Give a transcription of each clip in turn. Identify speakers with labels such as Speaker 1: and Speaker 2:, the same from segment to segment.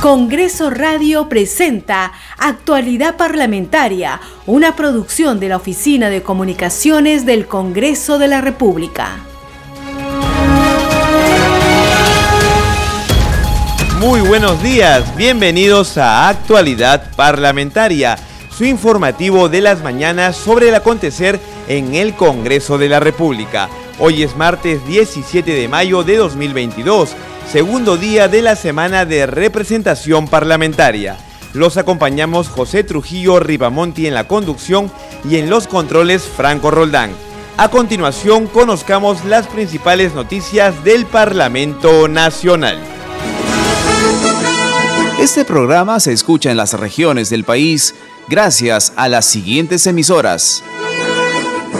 Speaker 1: Congreso Radio presenta Actualidad Parlamentaria, una producción de la Oficina de Comunicaciones del Congreso de la República.
Speaker 2: Muy buenos días, bienvenidos a Actualidad Parlamentaria, su informativo de las mañanas sobre el acontecer en el Congreso de la República. Hoy es martes 17 de mayo de 2022 segundo día de la semana de representación parlamentaria. Los acompañamos José Trujillo Ribamonti en la conducción y en los controles Franco Roldán. A continuación, conozcamos las principales noticias del Parlamento Nacional.
Speaker 3: Este programa se escucha en las regiones del país gracias a las siguientes emisoras.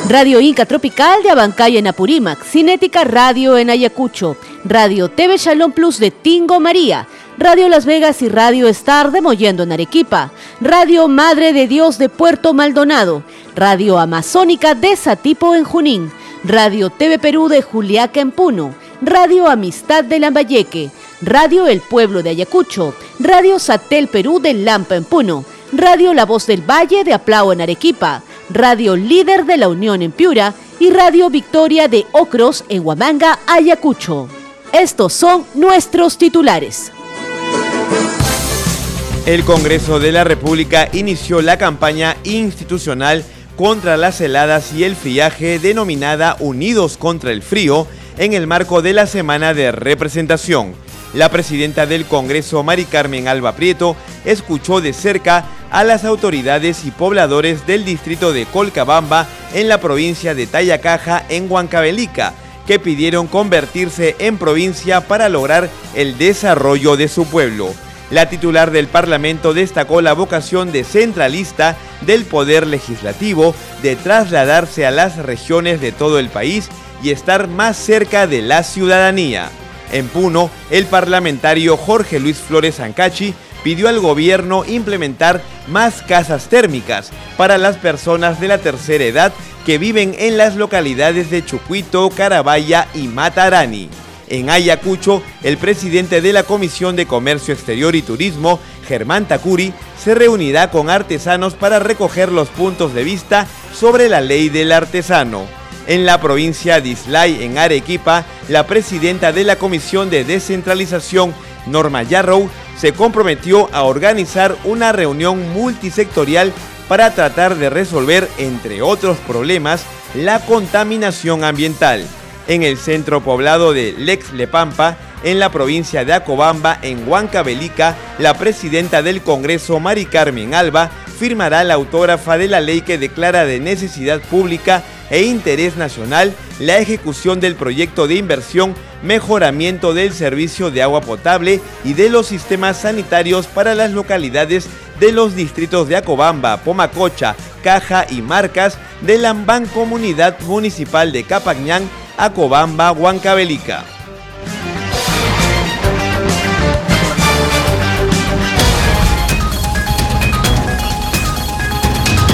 Speaker 4: Radio Inca Tropical de Abancay en Apurímac, Cinética Radio en Ayacucho, Radio TV Shalom Plus de Tingo María, Radio Las Vegas y Radio Star de Mollendo en Arequipa, Radio Madre de Dios de Puerto Maldonado, Radio Amazónica de Satipo en Junín, Radio TV Perú de Juliaca en Puno, Radio Amistad de Lambayeque, Radio El Pueblo de Ayacucho, Radio Satel Perú de Lampa en Puno, Radio La Voz del Valle de Aplao en Arequipa, Radio Líder de la Unión en Piura y Radio Victoria de Ocros en Huamanga, Ayacucho. Estos son nuestros titulares.
Speaker 2: El Congreso de la República inició la campaña institucional contra las heladas y el friaje denominada Unidos contra el Frío en el marco de la Semana de Representación. La presidenta del Congreso, Mari Carmen Alba Prieto, escuchó de cerca a las autoridades y pobladores del distrito de Colcabamba en la provincia de Tayacaja en Huancavelica, que pidieron convertirse en provincia para lograr el desarrollo de su pueblo. La titular del Parlamento destacó la vocación descentralista del Poder Legislativo de trasladarse a las regiones de todo el país y estar más cerca de la ciudadanía. En Puno, el parlamentario Jorge Luis Flores Ancachi pidió al gobierno implementar más casas térmicas para las personas de la tercera edad que viven en las localidades de Chucuito, Carabaya y Matarani. En Ayacucho, el presidente de la Comisión de Comercio Exterior y Turismo, Germán Takuri, se reunirá con artesanos para recoger los puntos de vista sobre la ley del artesano. En la provincia de Islay, en Arequipa, la presidenta de la Comisión de Descentralización, Norma Yarrow, se comprometió a organizar una reunión multisectorial para tratar de resolver, entre otros problemas, la contaminación ambiental. En el centro poblado de Lex Lepampa, en la provincia de Acobamba, en Huancavelica, la presidenta del Congreso, Mari Carmen Alba, firmará la autógrafa de la ley que declara de necesidad pública e interés nacional la ejecución del proyecto de inversión mejoramiento del servicio de agua potable y de los sistemas sanitarios para las localidades de los distritos de Acobamba, Pomacocha, Caja y Marcas de la Comunidad Municipal de Capañán, Acobamba, Huancavelica.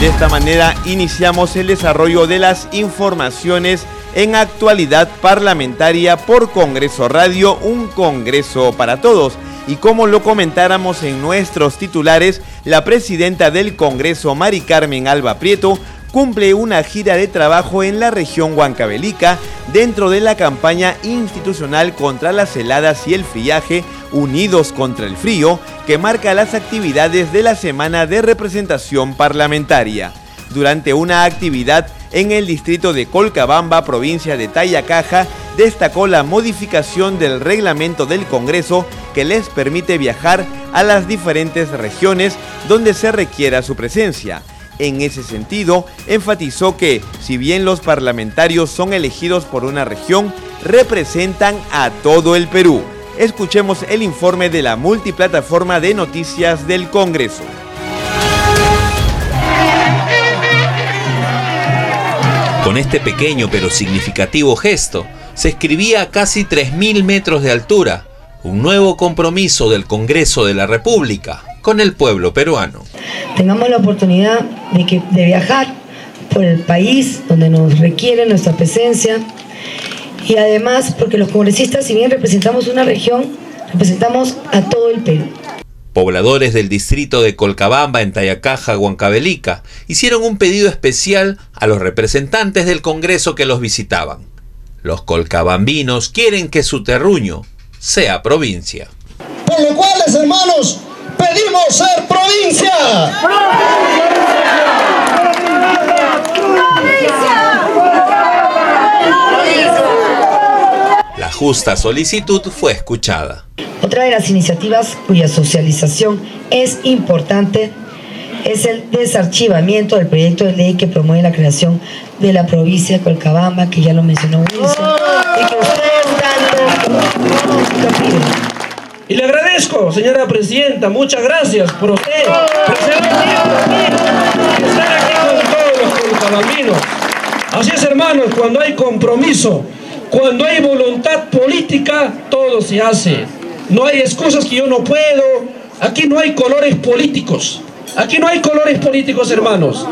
Speaker 2: De esta manera iniciamos el desarrollo de las informaciones en actualidad parlamentaria por Congreso Radio, un Congreso para todos. Y como lo comentáramos en nuestros titulares, la presidenta del Congreso, Mari Carmen Alba Prieto, cumple una gira de trabajo en la región Huancavelica dentro de la campaña institucional contra las heladas y el friaje Unidos contra el Frío, que marca las actividades de la semana de representación parlamentaria. Durante una actividad en el distrito de Colcabamba, provincia de Tayacaja, destacó la modificación del reglamento del Congreso que les permite viajar a las diferentes regiones donde se requiera su presencia. En ese sentido, enfatizó que, si bien los parlamentarios son elegidos por una región, representan a todo el Perú. Escuchemos el informe de la multiplataforma de noticias del Congreso.
Speaker 5: Con este pequeño pero significativo gesto, se escribía a casi 3.000 metros de altura un nuevo compromiso del Congreso de la República con el pueblo peruano.
Speaker 6: Tengamos la oportunidad de, de viajar por el país donde nos requiere nuestra presencia y además porque los congresistas, si bien representamos una región, representamos a todo el Perú.
Speaker 5: Pobladores del distrito de Colcabamba en Tayacaja, Huancavelica, hicieron un pedido especial a los representantes del Congreso que los visitaban. Los colcabambinos quieren que su terruño sea provincia.
Speaker 7: Por lo cual, hermanos, pedimos ser provincia.
Speaker 5: La justa solicitud fue escuchada.
Speaker 8: Otra de las iniciativas cuya socialización es importante es el desarchivamiento del proyecto de ley que promueve la creación de la provincia de Colcabamba, que ya lo mencionó Wilson, y que ustedes tanto piden.
Speaker 9: Y le agradezco, señora presidenta, muchas gracias por usted, estar aquí con todos los colcabambinos. Así es, hermanos, cuando hay compromiso, cuando hay voluntad política, todo se hace. No hay excusas que yo no puedo. Aquí no hay colores políticos. Aquí no hay colores políticos, hermanos.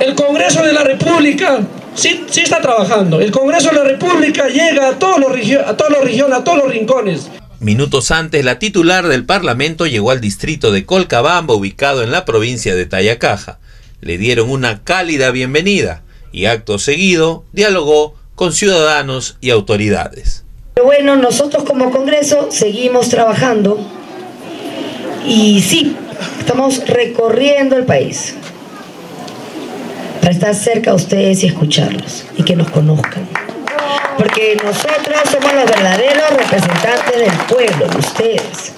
Speaker 9: El Congreso de la República sí, sí está trabajando. El Congreso de la República llega a todos los, a todos los regiones, a todos los rincones.
Speaker 5: Minutos antes, la titular del Parlamento llegó al distrito de Colcabamba, ubicado en la provincia de Tayacaja. Le dieron una cálida bienvenida y acto seguido dialogó con ciudadanos y autoridades.
Speaker 8: Pero bueno, nosotros como Congreso seguimos trabajando y sí, estamos recorriendo el país para estar cerca de ustedes y escucharlos y que nos conozcan. Porque nosotros somos los verdaderos representantes del pueblo, de ustedes.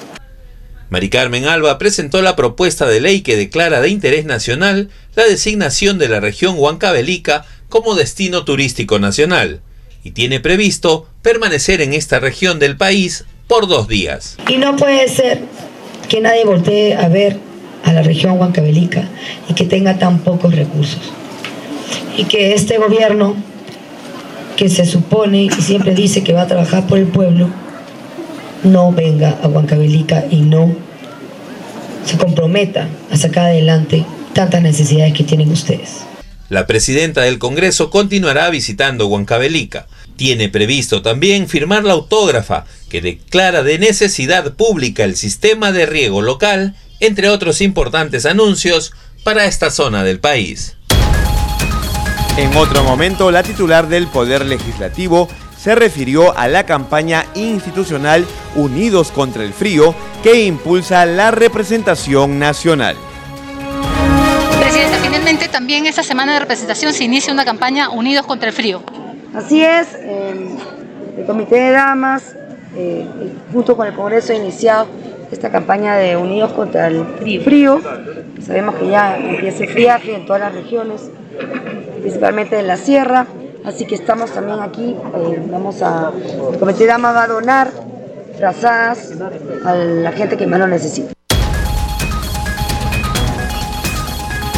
Speaker 5: Mari Carmen Alba presentó la propuesta de ley que declara de interés nacional la designación de la región Huancavelica como destino turístico nacional y tiene previsto permanecer en esta región del país por dos días.
Speaker 8: Y no puede ser que nadie voltee a ver a la región Huancavelica y que tenga tan pocos recursos. Y que este gobierno, que se supone y siempre dice que va a trabajar por el pueblo, no venga a Huancavelica y no se comprometa a sacar adelante tantas necesidades que tienen ustedes.
Speaker 5: La presidenta del Congreso continuará visitando Huancavelica. Tiene previsto también firmar la autógrafa que declara de necesidad pública el sistema de riego local, entre otros importantes anuncios para esta zona del país.
Speaker 2: En otro momento, la titular del Poder Legislativo se refirió a la campaña institucional Unidos contra el Frío que impulsa la representación nacional.
Speaker 10: También esta semana de representación se inicia una campaña Unidos contra el Frío.
Speaker 8: Así es, eh, el Comité de Damas, eh, junto con el Congreso, ha iniciado esta campaña de Unidos contra el Frío. Sabemos que ya empieza el friaje en todas las regiones, principalmente en la sierra, así que estamos también aquí, eh, vamos a, el Comité de Damas va a donar frazadas a la gente que más lo necesita.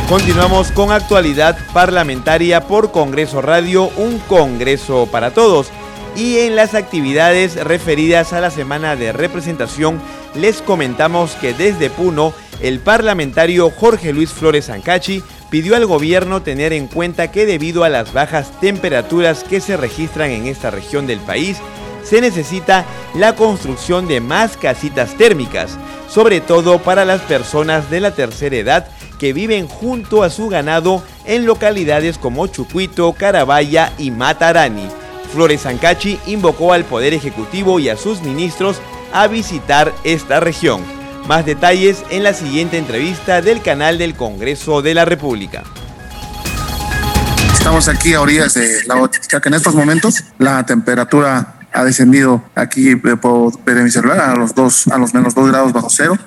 Speaker 2: Continuamos con actualidad parlamentaria por Congreso Radio, un Congreso para todos. Y en las actividades referidas a la semana de representación, les comentamos que desde Puno, el parlamentario Jorge Luis Flores Ancachi pidió al gobierno tener en cuenta que debido a las bajas temperaturas que se registran en esta región del país, se necesita la construcción de más casitas térmicas, sobre todo para las personas de la tercera edad que viven junto a su ganado en localidades como Chucuito, Carabaya y Matarani. Flores Ancachi invocó al Poder Ejecutivo y a sus ministros a visitar esta región. Más detalles en la siguiente entrevista del canal del Congreso de la República.
Speaker 11: Estamos aquí a orillas de la que en estos momentos la temperatura ha descendido aquí eh, por mi celular a los dos, a los menos dos grados bajo cero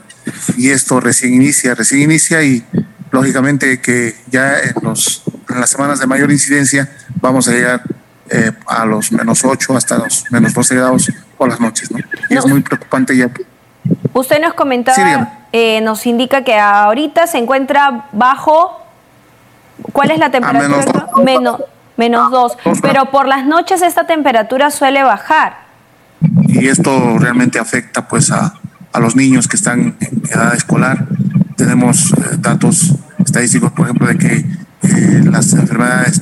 Speaker 11: y esto recién inicia, recién inicia y lógicamente que ya en, los, en las semanas de mayor incidencia vamos a llegar eh, a los menos 8 hasta los menos 12 grados por las noches. ¿no? Y es muy preocupante ya.
Speaker 12: Usted nos comentaba, eh, nos indica que ahorita se encuentra bajo, ¿cuál es la temperatura? menos, menos 2, pero por las noches esta temperatura suele bajar.
Speaker 11: Y esto realmente afecta pues a, a los niños que están en edad escolar. Tenemos eh, datos estadísticos, por ejemplo, de que eh, las enfermedades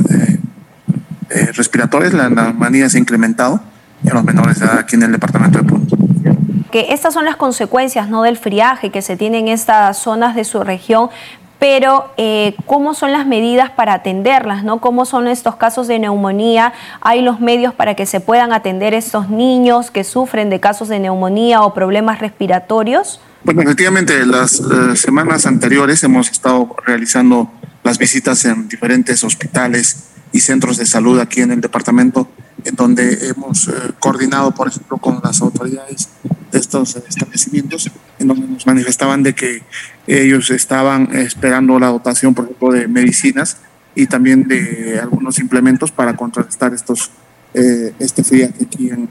Speaker 11: eh, respiratorias, la neumonía se ha incrementado en los menores de edad aquí en el departamento de Punto.
Speaker 12: porque estas son las consecuencias ¿no? del friaje que se tiene en estas zonas de su región, pero eh, cómo son las medidas para atenderlas, ¿no? ¿Cómo son estos casos de neumonía? ¿Hay los medios para que se puedan atender estos niños que sufren de casos de neumonía o problemas respiratorios?
Speaker 11: Bueno, efectivamente, las eh, semanas anteriores hemos estado realizando las visitas en diferentes hospitales y centros de salud aquí en el departamento, en donde hemos eh, coordinado, por ejemplo, con las autoridades de estos establecimientos, en donde nos manifestaban de que ellos estaban esperando la dotación, por ejemplo, de medicinas y también de algunos implementos para contrarrestar estos eh, este frío aquí en,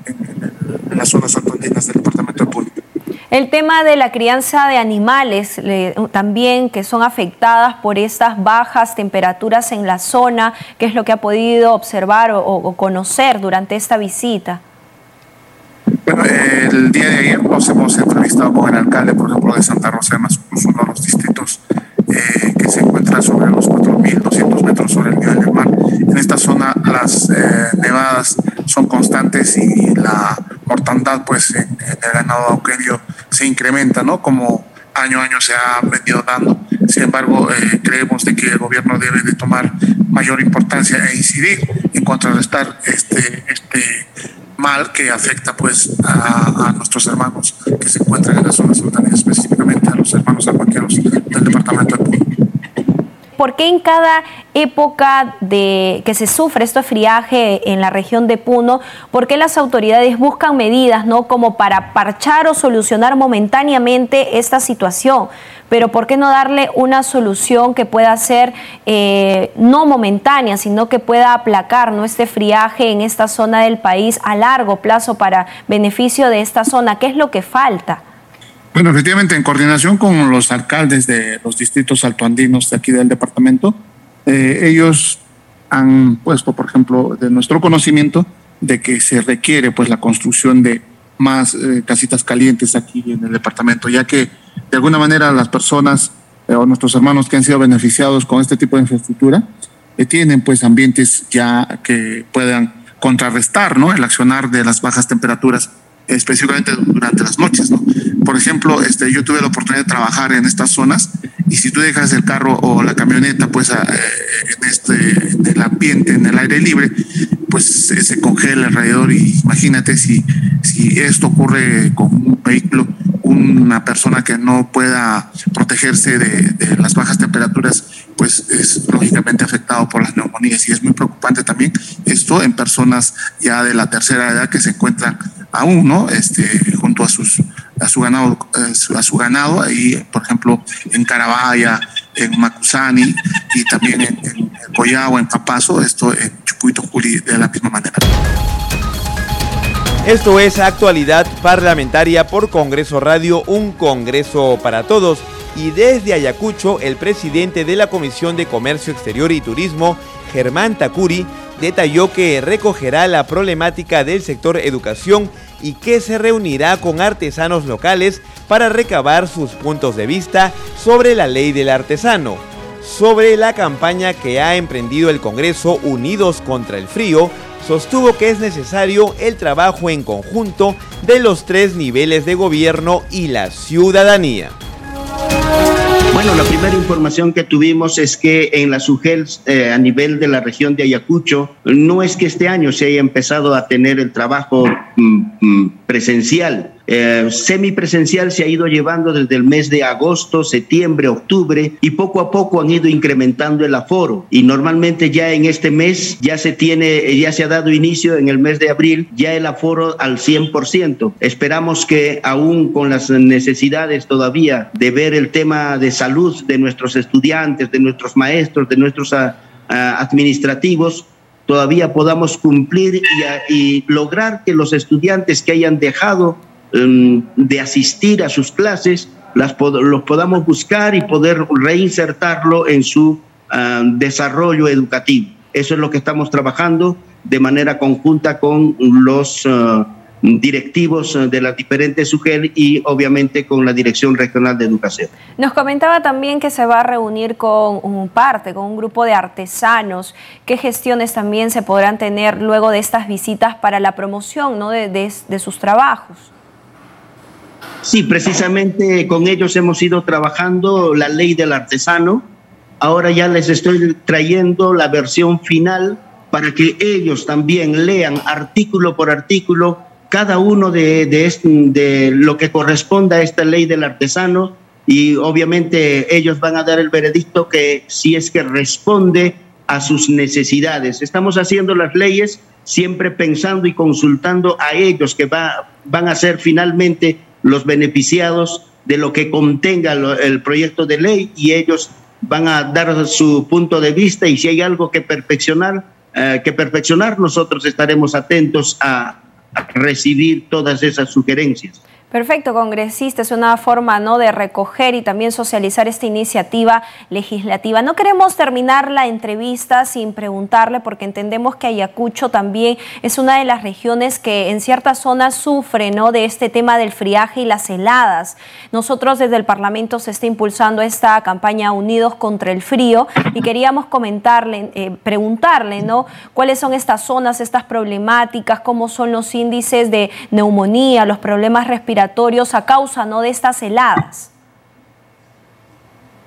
Speaker 11: las zonas altoandinas del departamento de Público.
Speaker 12: El tema de la crianza de animales también que son afectadas por estas bajas temperaturas en la zona, ¿qué es lo que ha podido observar o, conocer durante esta visita?
Speaker 11: Bueno, el día de ayer nos hemos entrevistado con el alcalde, por ejemplo, de Santa Rosa Mazcuz, uno de los distritos eh, que se encuentra sobre los 4.200 metros sobre el nivel del mar. En esta zona las eh, nevadas son constantes y la mortandad pues en, el ganado auquerio se incrementa, ¿no? Como año a año se ha venido dando. Sin embargo, eh, creemos de que el gobierno debe de tomar mayor importancia e incidir en contrarrestar este, este mal que afecta pues a, nuestros hermanos que se encuentran en las zonas montañas, específicamente a los hermanos aguaqueros del departamento de.
Speaker 12: ¿Por qué en cada época de que se sufre este friaje en la región de Puno, por qué las autoridades buscan medidas ¿no? como para parchar o solucionar momentáneamente esta situación? Pero ¿por qué no darle una solución que pueda ser eh, no momentánea, sino que pueda aplacar ¿no? este friaje en esta zona del país a largo plazo para beneficio de esta zona? ¿Qué es lo que falta?
Speaker 11: Bueno, efectivamente, en coordinación con los alcaldes de los distritos altoandinos de aquí del departamento, eh, ellos han puesto, por ejemplo, de nuestro conocimiento, de que se requiere pues la construcción de más eh, casitas calientes aquí en el departamento, ya que de alguna manera las personas eh, o nuestros hermanos que han sido beneficiados con este tipo de infraestructura tienen pues ambientes ya que puedan contrarrestar ¿no? el accionar de las bajas temperaturas específicamente durante las noches, ¿no? Por ejemplo, este, yo tuve la oportunidad de trabajar en estas zonas y si tú dejas el carro o la camioneta, pues eh, en este, en el ambiente, en el aire libre, pues se, congela alrededor y imagínate si, si esto ocurre con un vehículo, una persona que no pueda protegerse de, de las bajas temperaturas, pues es lógicamente afectado por las neumonías y es muy preocupante también esto en personas ya de la tercera edad que se encuentran aún, ¿no? Este, junto a sus a su ganado, eh, a su ganado ahí, por ejemplo, en Carabaya, en Macusani y también en, en Coyagua, en Papazo, esto en Chucuito Juli de la misma manera.
Speaker 2: Esto es Actualidad Parlamentaria por Congreso Radio, un Congreso para todos. Y desde Ayacucho, el presidente de la Comisión de Comercio Exterior y Turismo, Germán Takuri, detalló que recogerá la problemática del sector educación y que se reunirá con artesanos locales para recabar sus puntos de vista sobre la ley del artesano, sobre la campaña que ha emprendido el Congreso Unidos contra el Frío, sostuvo que es necesario el trabajo en conjunto de los tres niveles de gobierno y la ciudadanía.
Speaker 13: Bueno, la primera información que tuvimos es que en la SUGEL, eh, a nivel de la región de Ayacucho, no es que este año se haya empezado a tener el trabajo mm, mm, presencial, eh, semipresencial se ha ido llevando desde el mes de agosto, septiembre, octubre y poco a poco han ido incrementando el aforo y normalmente ya en este mes ya se tiene, ya se ha dado inicio en el mes de abril ya el aforo al 100%. Esperamos que aún con las necesidades todavía de ver el tema de salud de nuestros estudiantes, de nuestros maestros, de nuestros ah, ah, administrativos, todavía podamos cumplir y, y, lograr que los estudiantes que hayan dejado Em, de asistir a sus clases, las los podamos buscar y poder reinsertarlo en su ah, desarrollo educativo. Eso es lo que estamos trabajando de manera conjunta con los ah, directivos de las diferentes SUGEL y obviamente con la Dirección Regional de Educación.
Speaker 12: Nos comentaba también que se va a reunir con un parte, con un grupo de artesanos. ¿Qué gestiones también se podrán tener luego de estas visitas para la promoción ¿no? de, de sus trabajos?
Speaker 13: Sí, precisamente con ellos hemos ido trabajando la ley del artesano. Ahora ya les estoy trayendo la versión final para que ellos también lean artículo por artículo cada uno de, de, lo que corresponda a esta ley del artesano y obviamente ellos van a dar el veredicto que si es que responde a sus necesidades. Estamos haciendo las leyes siempre pensando y consultando a ellos que va, van a ser finalmente los beneficiados de lo que contenga el proyecto de ley y ellos van a dar su punto de vista y si hay algo que perfeccionar, eh, que perfeccionar, nosotros estaremos atentos a recibir todas esas sugerencias.
Speaker 12: Perfecto, congresista, es una forma ¿no? de recoger y también socializar esta iniciativa legislativa. No queremos terminar la entrevista sin preguntarle, porque entendemos que Ayacucho también es una de las regiones que en ciertas zonas sufre ¿no? de este tema del friaje y las heladas. Nosotros desde el Parlamento se está impulsando esta campaña Unidos contra el Frío y queríamos comentarle, eh, preguntarle ¿no? cuáles son estas zonas, estas problemáticas, cómo son los índices de neumonía, los problemas respiratorios a causa ¿no? de estas heladas.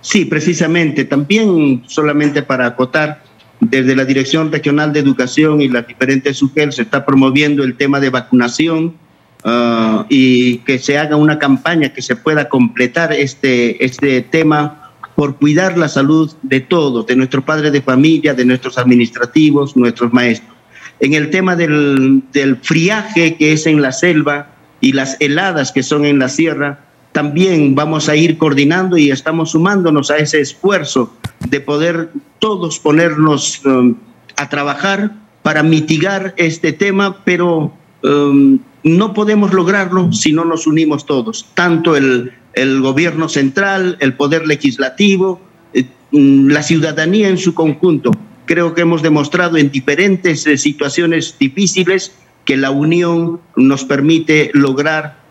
Speaker 13: Sí, precisamente. También solamente para acotar, desde la Dirección Regional de Educación y las diferentes SUGEL se está promoviendo el tema de vacunación ah, y que se haga una campaña que se pueda completar este, este tema por cuidar la salud de todos, de nuestros padres de familia, de nuestros administrativos, nuestros maestros. En el tema del, del friaje que es en la selva, y las heladas que son en la sierra, también vamos a ir coordinando y estamos sumándonos a ese esfuerzo de poder todos ponernos um, a trabajar para mitigar este tema, pero um, no podemos lograrlo si no nos unimos todos, tanto el, el gobierno central, el poder legislativo, eh, mm, la ciudadanía en su conjunto. Creo que hemos demostrado en diferentes eh, situaciones difíciles que la unión nos permite lograr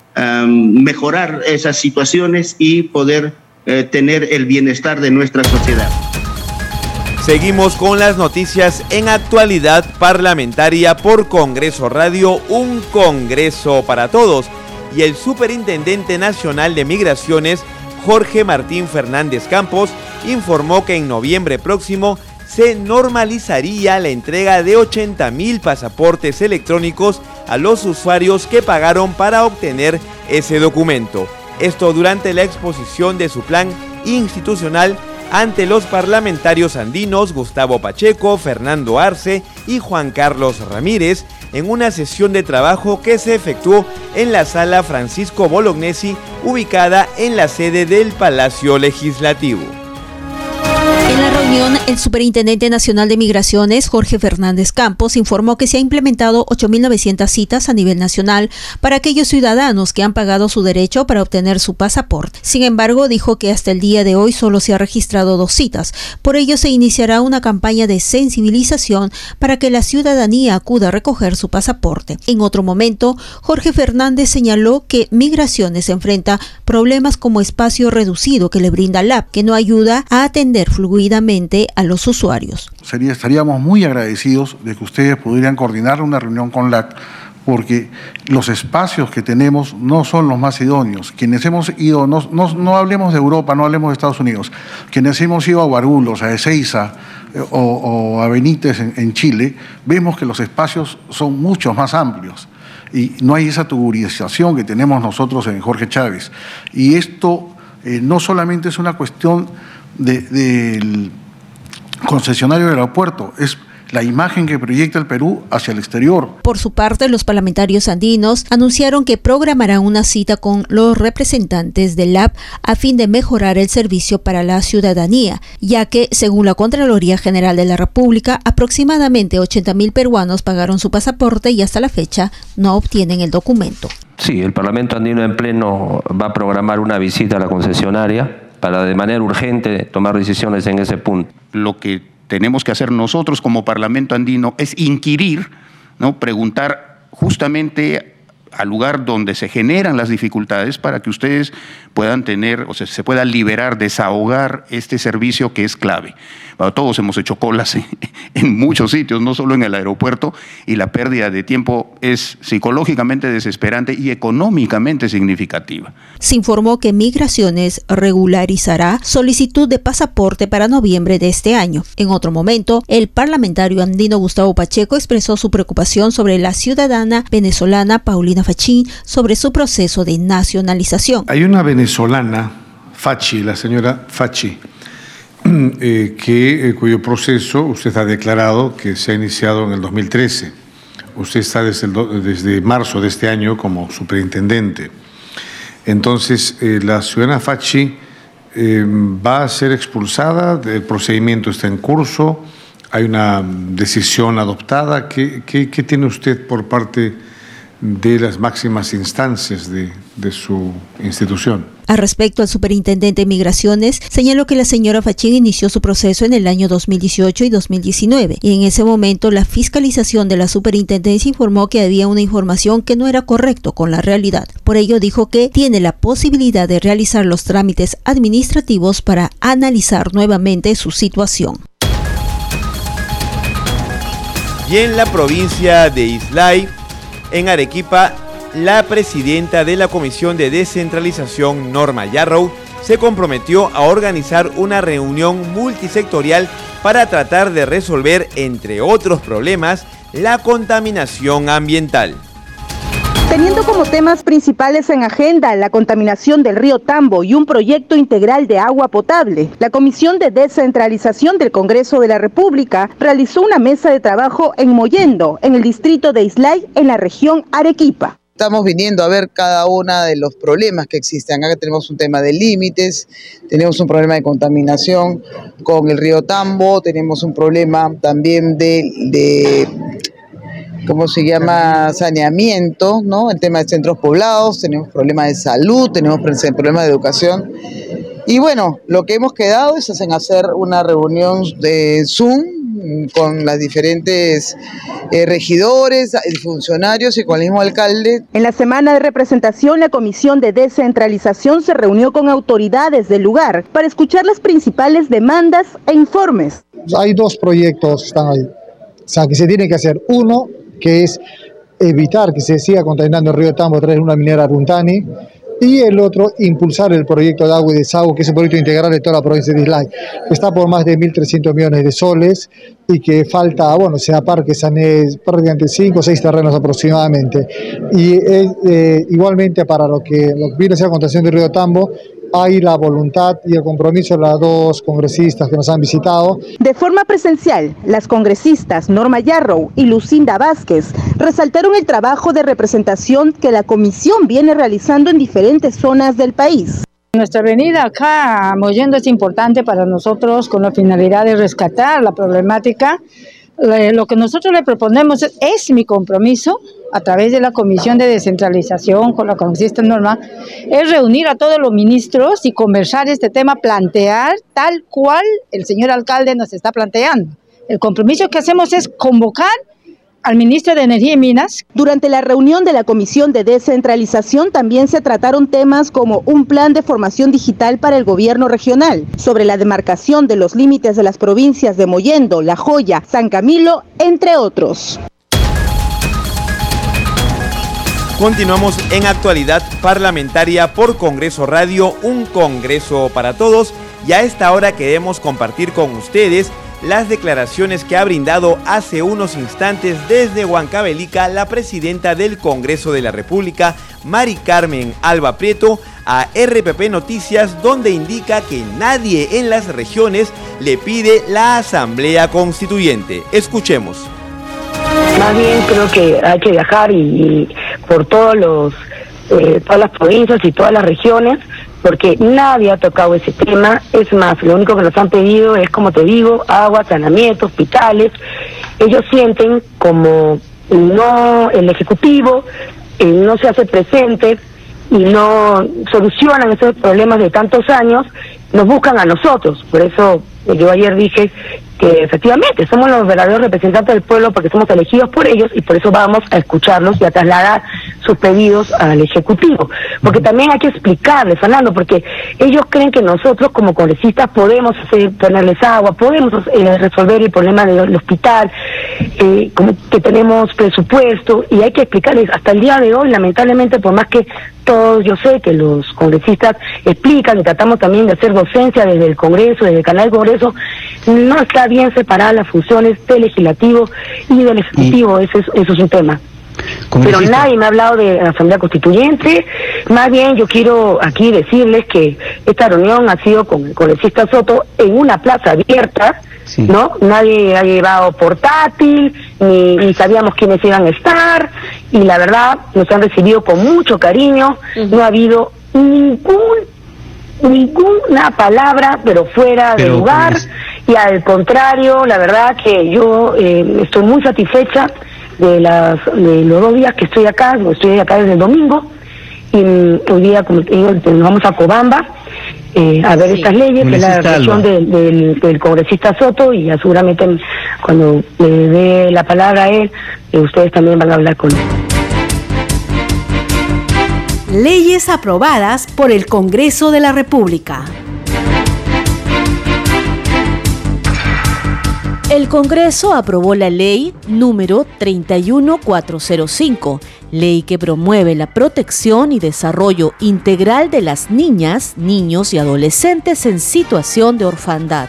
Speaker 13: mejorar esas situaciones y poder eh, tener el bienestar de nuestra sociedad.
Speaker 2: Seguimos con las noticias en actualidad parlamentaria por Congreso Radio, un Congreso para todos. Y el Superintendente Nacional de Migraciones, Jorge Martín Fernández Campos, informó que en noviembre próximo se normalizaría la entrega de 80 mil pasaportes electrónicos a los usuarios que pagaron para obtener ese documento. Esto durante la exposición de su plan institucional ante los parlamentarios andinos Gustavo Pacheco, Fernando Arce y Juan Carlos Ramírez en una sesión de trabajo que se efectuó en la sala Francisco Bolognesi ubicada en la sede del Palacio Legislativo.
Speaker 14: La reunión, el Superintendente Nacional de Migraciones, Jorge Fernández Campos, informó que se ha implementado 8.900 citas a nivel nacional para aquellos ciudadanos que han pagado su derecho para obtener su pasaporte. Sin embargo, dijo que hasta el día de hoy solo se ha registrado dos citas. Por ello, se iniciará una campaña de sensibilización para que la ciudadanía acuda a recoger su pasaporte. En otro momento, Jorge Fernández señaló que Migraciones enfrenta problemas como espacio reducido que le brinda LAP, que no ayuda a atender fluidamente a los usuarios.
Speaker 15: Estaríamos muy agradecidos de que ustedes pudieran coordinar una reunión con LAC porque los espacios que tenemos no son los más idóneos. Quienes hemos ido, no, no, hablemos de Europa, no hablemos de Estados Unidos, quienes hemos ido a Guarulhos, a Ezeiza eh, o, a Benítez en, Chile, vemos que los espacios son mucho más amplios y no hay esa tuburización que tenemos nosotros en Jorge Chávez. Y esto eh, no solamente es una cuestión del concesionario del aeropuerto, es la imagen que proyecta el Perú hacia el exterior.
Speaker 14: Por su parte, los parlamentarios andinos anunciaron que programarán una cita con los representantes del LAB a fin de mejorar el servicio para la ciudadanía, ya que, según la Contraloría General de la República, aproximadamente 80 mil peruanos pagaron su pasaporte y hasta la fecha no obtienen el documento.
Speaker 16: Sí, el Parlamento andino en pleno va a programar una visita a la concesionaria para de manera urgente tomar decisiones en ese punto.
Speaker 17: Lo que tenemos que hacer nosotros como Parlamento andino es inquirir, ¿no? preguntar justamente al lugar donde se generan las dificultades para que ustedes puedan tener, o sea, se pueda liberar, desahogar este servicio que es clave. todos hemos hecho colas en, muchos sitios, no solo en el aeropuerto, y la pérdida de tiempo es psicológicamente desesperante y económicamente significativa.
Speaker 14: Se informó que Migraciones regularizará solicitud de pasaporte para noviembre de este año. En otro momento, el parlamentario andino Gustavo Pacheco expresó su preocupación sobre la ciudadana venezolana Paulina Fachín sobre su proceso de nacionalización.
Speaker 15: Hay una venezolana, Fachi, la señora Fachi, eh, que, eh, cuyo proceso usted ha declarado que se ha iniciado en el 2013. Usted está desde, desde marzo de este año como superintendente. Entonces, eh, la ciudadana Fachi va a ser expulsada, el procedimiento está en curso, hay una decisión adoptada. ¿Qué, qué, qué tiene usted por parte de las máximas instancias de, de su institución.
Speaker 14: Al respecto, al superintendente de Migraciones señaló que la señora Fachín inició su proceso en el año 2018 y 2019 y en ese momento la fiscalización de la superintendencia informó que había una información que no era correcto con la realidad. Por ello dijo que tiene la posibilidad de realizar los trámites administrativos para analizar nuevamente su situación.
Speaker 2: Y en la provincia de Islay, en Arequipa, la presidenta de la Comisión de Descentralización, Norma Yarrow, se comprometió a organizar una reunión multisectorial para tratar de resolver, entre otros problemas, la contaminación ambiental.
Speaker 18: Teniendo como temas principales en agenda la contaminación del río Tambo y un proyecto integral de agua potable, la Comisión de Descentralización del Congreso de la República realizó una mesa de trabajo en Moyendo, en el distrito de Islay, en la región Arequipa.
Speaker 19: Estamos viniendo a ver cada uno de los problemas que existen. Acá tenemos un tema de límites, tenemos un problema de contaminación con el río Tambo, tenemos un problema también de, de ¿cómo se llama? Saneamiento, ¿no? El tema de centros poblados, tenemos problemas de salud, tenemos problemas de educación. Y bueno, lo que hemos quedado es en hacer una reunión de Zoom con las diferentes eh, regidores, funcionarios y con el mismo alcalde.
Speaker 18: En la semana de representación, la Comisión de Descentralización se reunió con autoridades del lugar para escuchar las principales demandas e informes.
Speaker 20: Hay dos proyectos que están ahí. O sea, que se tiene que hacer. Uno, que es evitar que se siga contaminando el río Tambo a través de una minera Runtani, y el otro, impulsar el proyecto de agua y desagüe, que es un proyecto integral de toda la provincia de Islay, que está por más de 1.300 millones de soles y que falta, bueno, sea parque, sané prácticamente 5 o 6 terrenos aproximadamente. Y eh, igualmente para lo que, lo que viene a ser la contaminación del río Tambo, hay la voluntad y el compromiso de las dos congresistas que nos han visitado.
Speaker 18: De forma presencial, las congresistas Norma Yarrow y Lucinda Vázquez resaltaron el trabajo de representación que la comisión viene realizando en diferentes zonas del país.
Speaker 21: Nuestra venida acá a Mollendo es importante para nosotros con la finalidad de rescatar la problemática. Lo que nosotros le proponemos es mi compromiso a través de la Comisión de Descentralización con la congresista Norma, es reunir a todos los ministros y conversar este tema, plantear tal cual el señor alcalde nos está planteando. El compromiso que hacemos es convocar al ministro de Energía y Minas.
Speaker 18: Durante la reunión de la Comisión de Descentralización también se trataron temas como un plan de formación digital para el gobierno regional, sobre la demarcación de los límites de las provincias de Mollendo, La Joya, San Camilo, entre otros.
Speaker 2: Continuamos en actualidad parlamentaria por Congreso Radio, un Congreso para todos. Y a esta hora queremos compartir con ustedes las declaraciones que ha brindado hace unos instantes desde Huancavelica la presidenta del Congreso de la República, Mari Carmen Alba Prieto, a RPP Noticias, donde indica que nadie en las regiones le pide la Asamblea Constituyente. Escuchemos.
Speaker 6: Más bien creo que hay que viajar y, por todos los, eh, todas las provincias y todas las regiones, porque nadie ha tocado ese tema. Es más, lo único que nos han pedido es, como te digo, agua, saneamiento, hospitales. Ellos sienten como no el Ejecutivo eh, no se hace presente y no solucionan esos problemas de tantos años, nos buscan a nosotros. Por eso yo ayer dije que efectivamente somos los verdaderos representantes del pueblo porque somos elegidos por ellos y por eso vamos a escucharlos y a trasladar sus pedidos al Ejecutivo. Porque también hay que explicarles, Fernando, porque ellos creen que nosotros como congresistas podemos hacer, ponerles agua, podemos eh, resolver el problema del hospital, eh, como que tenemos presupuesto y hay que explicarles hasta el día de hoy, lamentablemente, por más que todos, yo sé que los congresistas explican y tratamos también de hacer docencia desde el Congreso, desde el canal Congreso, no está bien separar las funciones del legislativo y del ejecutivo, eso, es, eso es un tema. Pero nadie me ha hablado de Asamblea Constituyente, más bien yo quiero aquí decirles que esta reunión ha sido con el congresista Soto en una plaza abierta, ¿no? Nadie ha llevado portátil, ni, ni, sabíamos quiénes iban a estar, y la verdad nos han recibido con mucho cariño, no ha habido ningún ninguna palabra pero fuera de lugar. y al contrario la verdad que yo eh, estoy muy satisfecha de las de los dos días que estoy acá estoy acá desde el domingo y hoy día como digo nos vamos a Cobamba eh, a ver estas leyes, que es la reacción del, del, congresista Soto, y ya seguramente cuando le dé la palabra a él, eh, ustedes también van a hablar con él.
Speaker 1: Leyes aprobadas por el Congreso de la República.
Speaker 4: El Congreso aprobó la ley número 31405, ley que promueve la protección y desarrollo integral de las niñas, niños y adolescentes en situación de orfandad.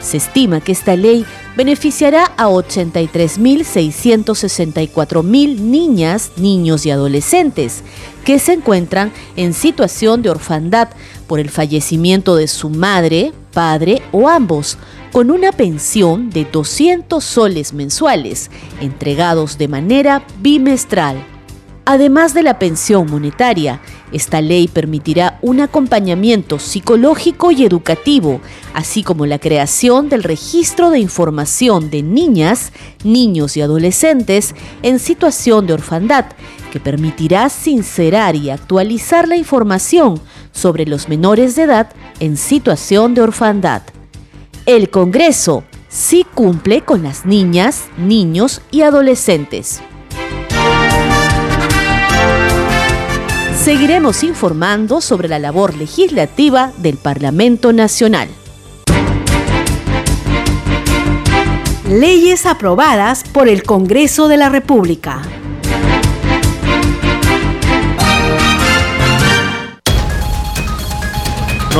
Speaker 4: Se estima que esta ley beneficiará a 83.664.000 niñas, niños y adolescentes que se encuentran en situación de orfandad por el fallecimiento de su madre, padre o ambos, con una pensión de 200 soles mensuales, entregados de manera bimestral. Además de la pensión monetaria, esta ley permitirá un acompañamiento psicológico y educativo, así como la creación del registro de información de niñas, niños y adolescentes en situación de orfandad, que permitirá sincerar y actualizar la información sobre los menores de edad en situación de orfandad el Congreso sí cumple con las niñas, niños y adolescentes. Seguiremos informando sobre la labor legislativa del Parlamento Nacional.
Speaker 1: Leyes aprobadas por el Congreso de la República.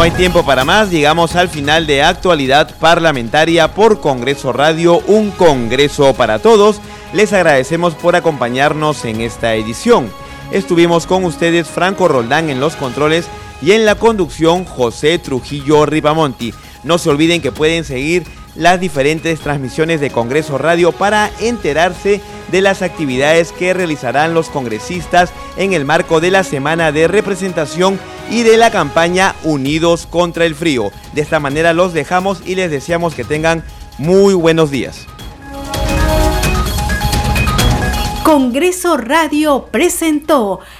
Speaker 2: No hay tiempo para más, llegamos al final de actualidad parlamentaria por Congreso Radio, un Congreso para todos. Les agradecemos por acompañarnos en esta edición. Estuvimos con ustedes Franco Roldán en los controles y en la conducción José Trujillo Ripamonti. No se olviden que pueden seguir las diferentes transmisiones de Congreso Radio para enterarse de las actividades que realizarán los congresistas en el marco de la semana de representación y de la campaña Unidos contra el Frío. De esta manera los dejamos y les deseamos que tengan muy buenos días.
Speaker 1: Congreso Radio presentó